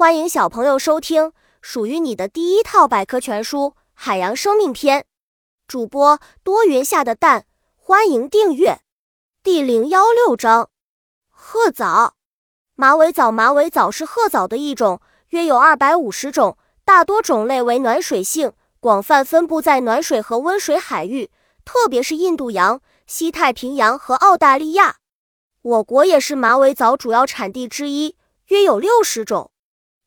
欢迎小朋友收听属于你的第一套百科全书《海洋生命篇》。主播多云下的蛋，欢迎订阅。第零幺六章：褐藻。马尾藻，马尾藻是褐藻的一种，约有二百五十种，大多种类为暖水性，广泛分布在暖水和温水海域，特别是印度洋、西太平洋和澳大利亚。我国也是马尾藻主要产地之一，约有六十种。